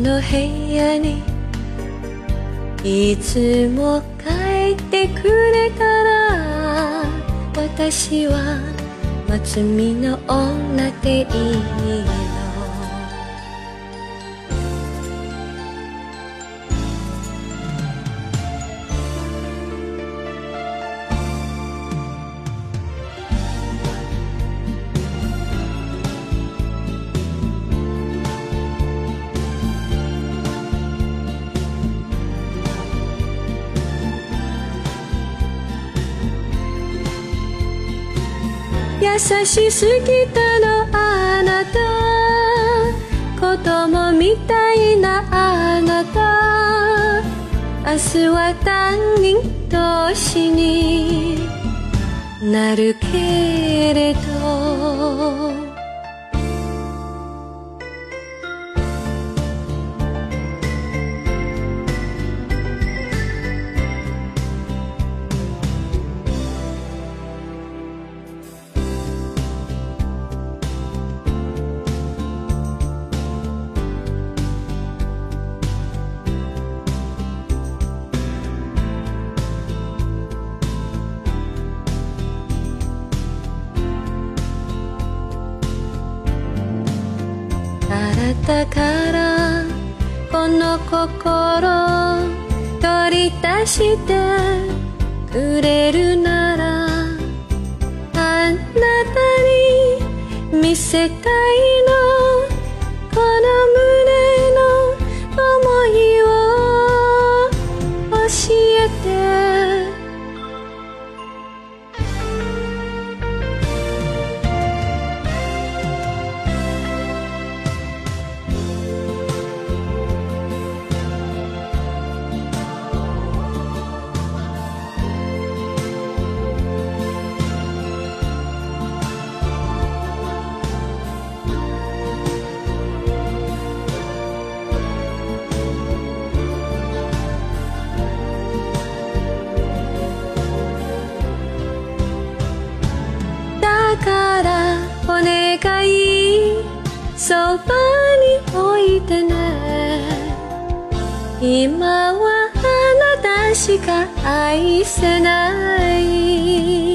の部屋にいつも帰ってくれたら私は松見の女でいい。優しすぎたのあなた。子供みたいなあなた。明日は担任同士になるけれど。あなたからこの心取り出してくれるならあなたに見せたいの。からお願い。そばに置いてね。今はあなたしか愛せない。